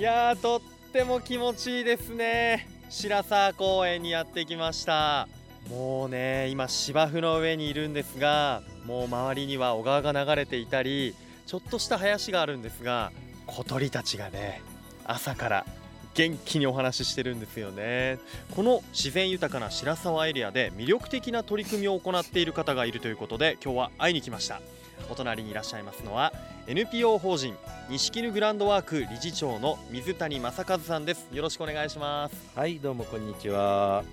いやーとっても気持ちいいですね。白沢公園にやってきました。もうね今芝生の上にいるんですがもう周りには小川が流れていたりちょっとした林があるんですが小鳥たちがね朝から元気にお話ししてるんですよね。この自然豊かな白沢エリアで魅力的な取り組みを行っている方がいるということで今日は会いに来ました。お隣にいらっしゃいますのは NPO 法人錦犬グランドワーク理事長の水谷正和さんです。よろしくお願いします。はいどうもこんにちは。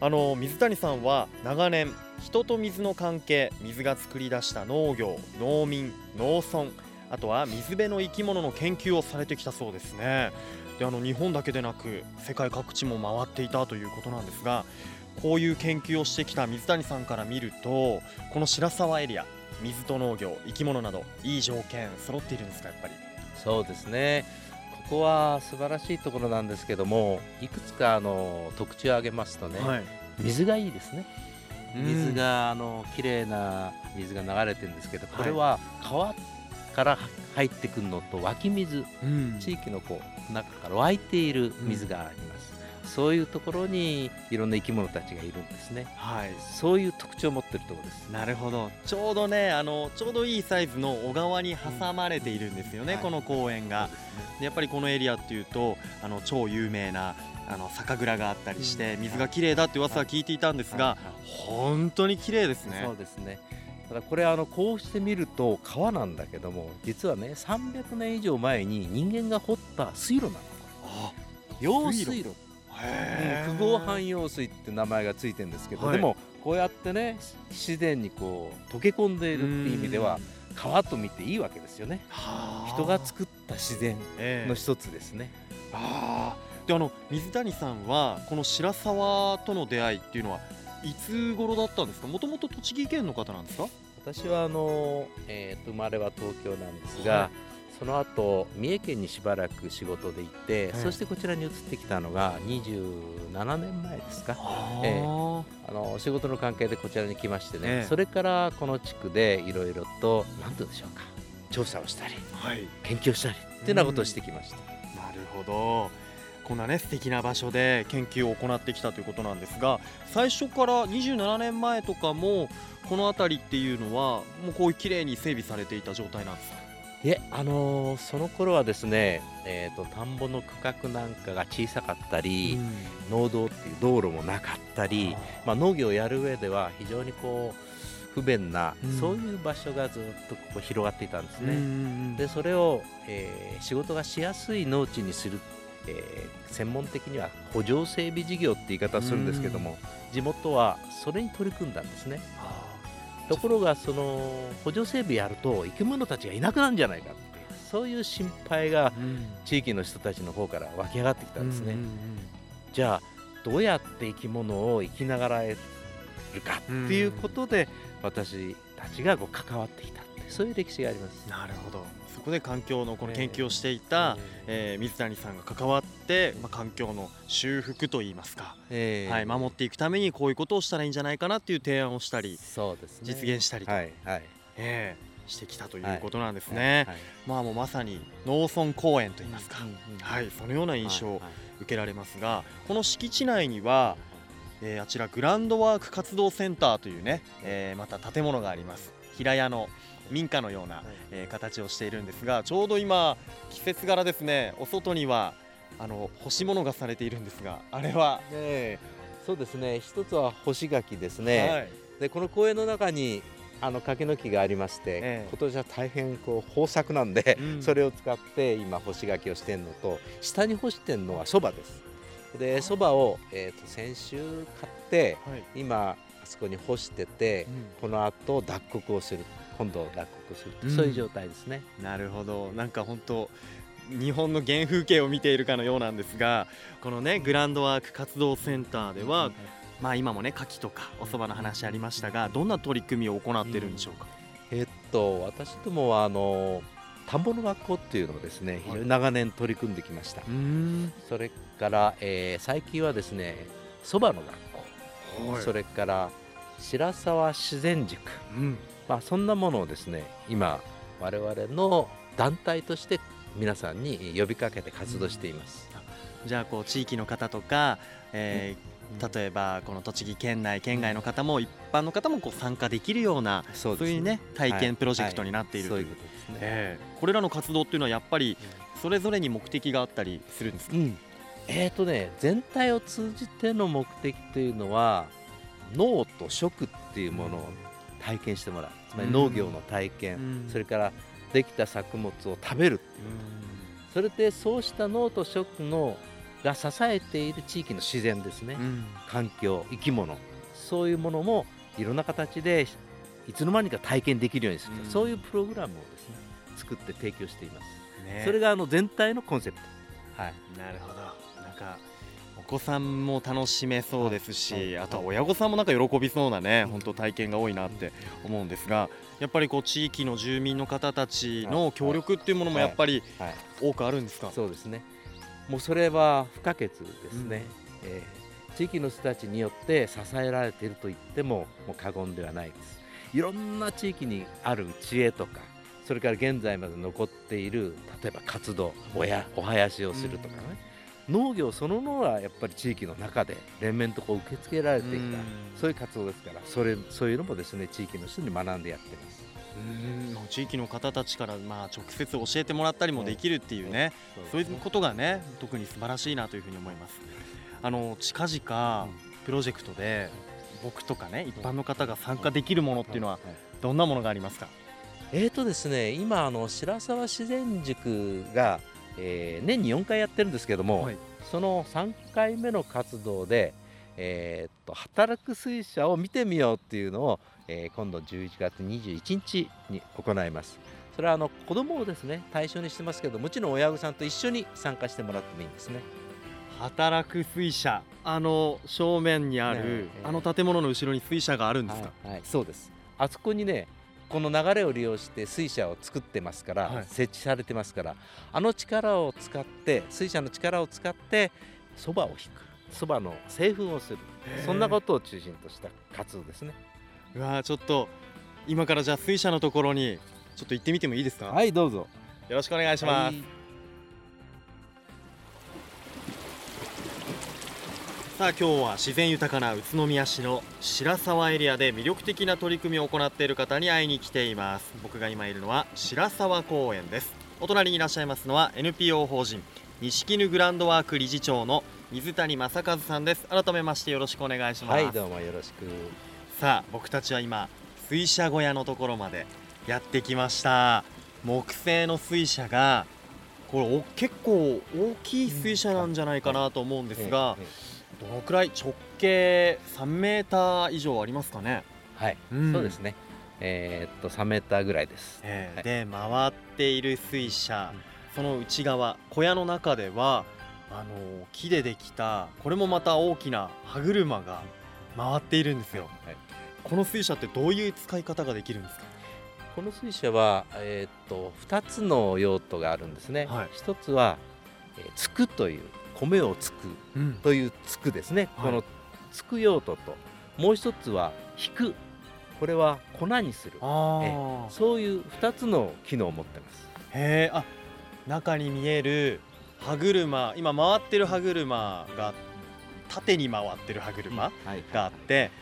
あの水谷さんは長年人と水の関係水が作り出した農業農民農村あとは水辺の生き物の研究をされてきたそうですね。であの日本だけでなく世界各地も回っていたということなんですがこういう研究をしてきた水谷さんから見るとこの白沢エリア水と農業生き物などいい条件揃っているんですかやっぱり。そうですね。ここは素晴らしいところなんですけどもいくつかあの特徴を挙げますとね、はい、水がいいですね。水があの綺麗な水が流れてるんですけどこれは川から入ってくるのと湧き水、うん、地域のこう中から湧いている水があります、うん、そういうところにいろんな生き物たちがいるんですね、はい、そういう特徴を持ってるところです。なるほど。ちょうどねあのちょうどいいサイズの小川に挟まれているんですよね、うん、この公園が、でやっぱりこのエリアっていうとあの超有名なあの酒蔵があったりして水が綺麗だって噂は聞いていたんですが本当に綺麗ですね。そうですね。ただこれあのこうして見ると川なんだけども実はね300年以上前に人間が掘った水路なんです用水路不合汎用水って名前がついてるんですけど、はい、でもこうやってね自然にこう溶け込んでいるっていう意味では川と見ていいわけですよね。人が作った自然の一つですね、えー、あであの水谷さんはこの白沢との出会いっていうのはいつ頃だったんですか？もともと栃木県の方なんですか？私はあの、えー、と生まれは東京なんですが、はい、その後三重県にしばらく仕事で行って、はい、そしてこちらに移ってきたのが27年前ですか、えー、あの仕事の関係でこちらに来ましてね、えー、それからこの地区でいろいろと何て言うんでしょうか。調査をしたり、はい、研究をしたりっていうようなことをしてきました。なるほど。こんなね素敵な場所で研究を行ってきたということなんですが最初から27年前とかもこの辺りっていうのはもうこういう綺麗に整備されていた状態なんですか？いえ、あのー、その頃はですね、えーと、田んぼの区画なんかが小さかったり、うん、農道っていう道路もなかったりまあ、農業をやる上では非常にこう不便な、うん、そういう場所がずっとここ広がっていたんですね。うんうんうん、でそれを、えー、仕事がしやすい農地にするえー、専門的には補助整備事業って言い方をするんですけども、地元はそれに取り組んだんですね。ところがその補助整備やると生き物たちがいなくなるんじゃないかってそういう心配が地域の人たちの方から湧き上がってきたんですね。じゃあどうやって生き物を生きながらえるかっていうことで私たちがこう関わってきたそういう歴史があります。なるほど。そこで環境のこの研究をしていた、えー、えー、水谷さんが関わって、まあ、環境の修復といいますか、えー、はい、守っていくためにこういうことをしたらいいんじゃないかなっていう提案をしたりそうです、ね、実現したりと、はいはい。えー、してきたということなんですね。はいはい、まあもうまさに農村公園といいますか、うんうん、はい、そのような印象を受けられますが、この敷地内にはえー、あちらグランドワーク活動センターというね、えー、また建物があります。平屋の民家のような、えー、形をしているんですがちょうど今季節柄ですね。お外にはあの干し物がされているんですがあれは、ね、そうですね。一つは干し柿ですね、はい、でこの公園の中にあの柿の木がありまして、ええ、今年は大変こう豊作なんで、うん、それを使って今干し柿をしてるのと下に干してるのはそばです。でそばを、えーと、先週買って、はい、今あそこに干してて、うん、この後脱穀をする今度脱穀する、うん、そういう状態ですね。なるほど。なんか本当日本の原風景を見ているかのようなんですがこのねグランドワーク活動センターでは、まあ今もね牡蠣とかお蕎麦の話ありましたがどんな取り組みを行っているんでしょうか、うん、えっと私どもはあの田んぼの学校っていうのをですね非常に長年取り組んできました、それから、えー、最近はですねそばの学校、それから白沢自然塾、うんまあ、そんなものをですね今我々の団体として皆さんに呼びかけて活動しています。うん、じゃあこう地域の方とか、えー、例えばこの栃木県内県外の方も一般の方もこう参加できるようなそう、ね,、いうね体験プロジェクトになっている、はいはい、ということですね、えー、これらの活動っていうのはやっぱりそれぞれに目的があったりするんですか、うん、えーとね、全体を通じての目的というのは脳と食っていうものを体験してもらう。つまり農業の体験、うん、それからできた作物を食べるっていう。こと、それでそうした脳と食のが支えている地域の自然ですね、うん、環境生き物。そういうものもいろんな形でいつの間にか体験できるようにする、うん、そういうプログラムをですね作って提供しています、ね、それがあの全体のコンセプト。はい。なるほど。なんかお子さんも楽しめそうですし、あとは親御さんもなんか喜びそうなね、本当体験が多いなって思うんですが、やっぱりこう地域の住民の方たちの協力っていうものもやっぱり多くあるんですか？そうですね。もうそれは不可欠ですね、うん、えー、地域の人たちによって支えられていると言ってももう過言ではないです。いろんな地域にある知恵とかそれから現在まで残っている例えば活動おやお囃子をするとかね、うん、農業そのものはやっぱり地域の中で連綿とこう受け付けられてきた、うん、そういう活動ですからそれそういうのもですね地域の人に学んでやってます。うん。地域の方たちからまあ直接教えてもらったりもできるっていうね、そういうことがね特に素晴らしいなというふうに思います。あの近々プロジェクトで僕とかね一般の方が参加できるものっていうのはどんなものがありますか？えーとですね今あの白沢自然塾が、えー、年に4回やってるんですけども、はい、その3回目の活動で、えー、っと働く水車を見てみようっていうのをえー、今度11月21日に行います。それはあの子供をですね対象にしてますけどもちろん親御さんと一緒に参加してもらってもいいんですね。働く水車。あの正面にある、ねえ。ー、あの建物の後ろに水車があるんですか、はい、はい、そうです。あそこにねこの流れを利用して水車を作ってますから、はい、設置されてますからあの力を使って水車の力を使ってそばを引く。そばの製粉をする。そんなことを中心とした活動ですね。うわちょっと今からじゃあ水車のところにちょっと行ってみてもいいですか？はいどうぞ。よろしくお願いします、はい、さあ今日は自然豊かな宇都宮市の白沢エリアで魅力的な取り組みを行っている方に会いに来ています。僕が今いるのは白沢公園です。お隣にいらっしゃいますのは NPO 法人錦犬グランドワーク理事長の水谷正和さんです。改めましてよろしくお願いします。はいどうもよろしくさあ僕たちは今水車小屋のところまでやってきました。木製の水車がこれ結構大きい水車なんじゃないかなと思うんですがどのくらい直径3メーター以上ありますかね？はい、うん、そうですね。えー、っと3メーターぐらいです、えーはい、で回っている水車、その内側小屋の中ではあの木でできたこれもまた大きな歯車が回っているんですよ、はい。この水車ってどういう使い方ができるんですか？この水車は、えー、っと2つの用途があるんですね、はい、1つは、えー、つくという米をつくというつくですね、うん、このつく用途ともう1つは引く。これは粉にする。えー、そういう2つの機能を持ってます。へえあ中に見える歯車。今回ってる歯車が縦に回ってる歯車があって、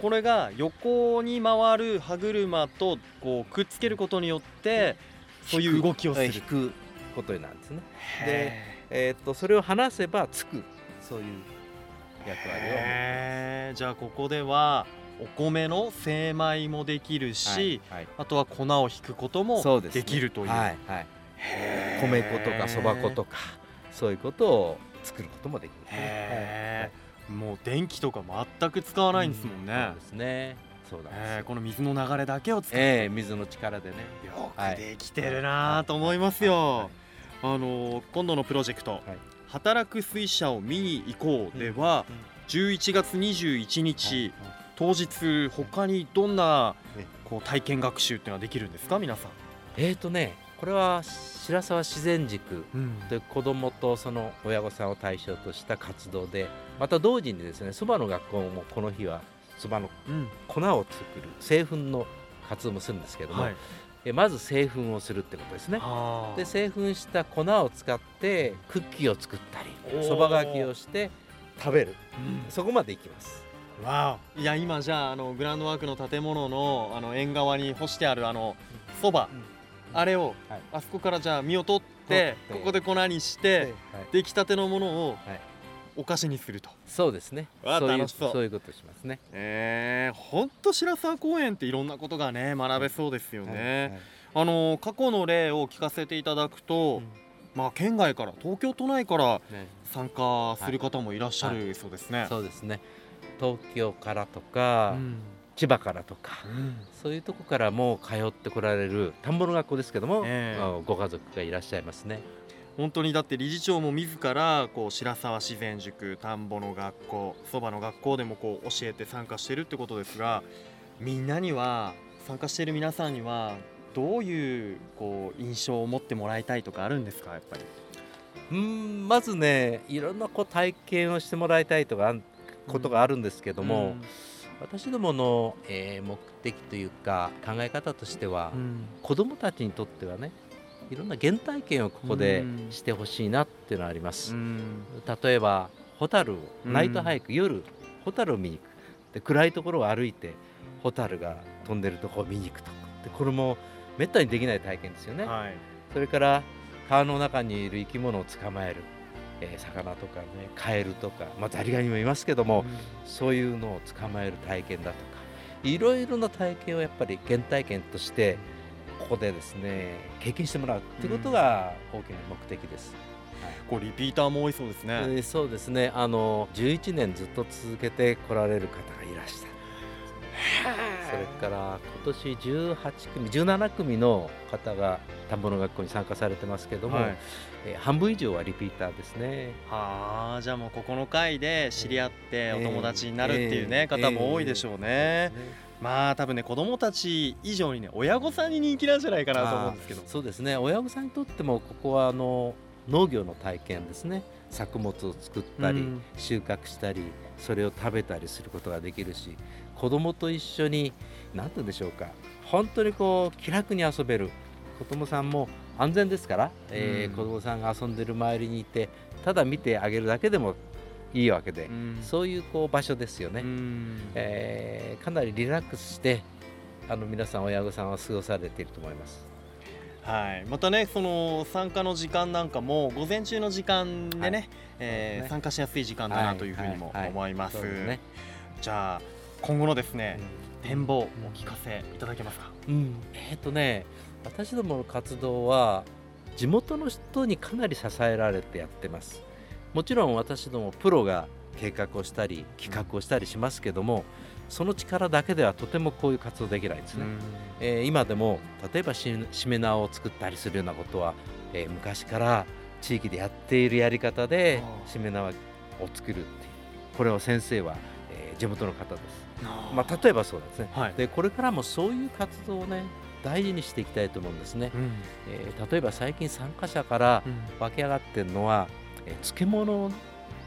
これが横に回る歯車とこうくっつけることによってそういう動きをする。引くことなんですね。で、えー、っとそれを離せばつく。そういう役割を。じゃあここではお米の精米もできるし、はいはい、あとは粉を引くこともできるという。うねはい。はい、米粉とかそば粉とかそういうことを作ることもできる、ね、もう電気とか全く使わないんですもんね。うん、そうですね。そうだ、えー、この水の流れだけを使って、えー、水の力でね。よくできてるなと思いますよ。はいあのー、今度のプロジェクト、はい、働く水車を見に行こうでは、うんうん、11月21日、当日他にどんなこう体験学習っていうのはできるんですか？皆さん。えっ、ー、とねこれは白沢自然塾という子どもとその親御さんを対象とした活動でまた同時にですねそばの学校もこの日はそばの粉を作る製粉の活動もするんですけども、はい、まず製粉をするってことですね。で製粉した粉を使ってクッキーを作ったりそばがきをして食べる、うん、そこまでいきます。わいや今じゃああのグランドワークの建物のあの縁側に干してあるあのそば、うん、あれを、はい、あそこからじゃあ身を取ってここで粉にして、はい、出来たてのものを、はいお菓子にすると。そうですね。そういうそう。いうことしますね。えー、ほんと白沢公園っていろんなことがね学べそうですよね、はいはい、あの過去の例を聞かせていただくと、うん、まあ県外から東京都内から参加する方もいらっしゃるそうですね、はい、そうですね。東京からとか、うん、千葉からとか、うん、そういうとこからも通ってこられる田んぼの学校ですけども、えー、ご家族がいらっしゃいますね本当にだって理事長も自らこう白沢自然塾田んぼの学校そばの学校でもこう教えて参加してるってことですがみんなには参加している皆さんにはどういうこう印象を持ってもらいたいとかあるんですかやっぱり？うんまずねいろんなこう体験をしてもらいたいとかことがあるんですけども、うん、私どもの、えー、目的というか考え方としては、うん、子どもたちにとってはねいろんな原体験をここでしてほしいなっていうのはあります。例えばホタルナイトハイク、夜ホタルを見に行く。で暗いところを歩いてホタルが飛んでるとこを見に行くとでこれもめったにできない体験ですよね。はい、それから川の中にいる生き物を捕まえる、えー、魚とかねカエルとか、まあ、ザリガニもいますけども、うん、そういうのを捕まえる体験だとか。いろいろな体験をやっぱり原体験としてここでですね経験してもらうということが大きな目的です。はい、こうリピーターも多いそうですね。えー、そうですね。あの11年ずっと続けて来られる方がいらした。それから今年18組17組の方が田んぼの学校に参加されてますけども、はい、えー、半分以上はリピーターですねはあじゃあもうここの回で知り合ってお友達になるっていうね、えー、方も多いでしょうね。えーまあ多分ね子供たち以上にね親御さんに人気なんじゃないかなと思うんですけど。そうですね。親御さんにとってもここはあの農業の体験ですね。作物を作ったり、収穫したりそれを食べたりすることができるし子供と一緒に何て言うんでしょうか。本当にこう気楽に遊べる。子供さんも安全ですから、えー、子供さんが遊んでる周りにいてただ見てあげるだけでもいいわけで、うん、そういうこう場所ですよね、うん、えー、かなりリラックスしてあの皆さん親御さんは過ごされていると思います。はい、またねその参加の時間なんかも午前中の時間でね、はい、えーね、参加しやすい時間だなというふうにも思います。ね、じゃあ今後のですね、うん、展望お聞かせいただけますか？うん、えっ、ー、とね私どもの活動は地元の人にかなり支えられてやってます。もちろん私どもプロが計画をしたり企画をしたりしますけどもその力だけではとてもこういう活動できないんですね、えー、今でも例えばしめ縄を作ったりするようなことは、えー、昔から地域でやっているやり方でしめ縄を作るっていうこれを先生は、えー、地元の方です。まあ、例えばそうですね、はい、でこれからもそういう活動をね大事にしていきたいと思うんですね、うん、えー、例えば最近参加者から湧き上がってるのは、え漬物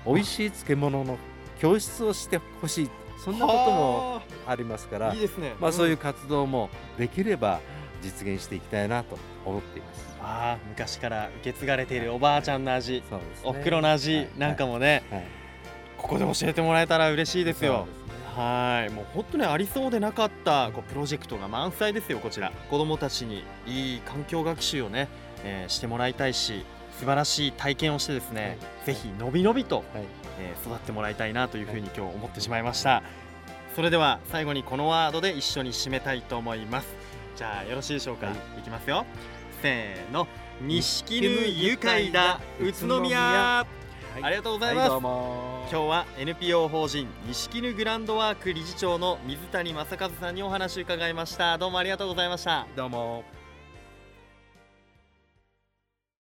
美味しい漬物の教室をしてほしい。そんなこともありますから。いいですね、まあ、そういう活動もできれば実現していきたいなと思っています。あ昔から受け継がれているおばあちゃんの味、はい、おふくろの味なんかもね、はい。はい、ここで教えてもらえたら嬉しいですよ。はいもう本当にありそうでなかったこうプロジェクトが満載ですよこちら。子どもたちにいい環境学習をね、えー、してもらいたいし素晴らしい体験をしてですね、はい、ぜひのびのびと、はい、えー、育ってもらいたいなというふうに今日思ってしまいました、それでは最後にこのワードで一緒に締めたいと思います。じゃあよろしいでしょうか、はい、いきますよ。せーの。錦犬愉快だ宇都宮、はい、ありがとうございます、はい、今日は NPO 法人錦犬グランドワーク理事長の水谷正和さんにお話を伺いました。どうもありがとうございました。どうも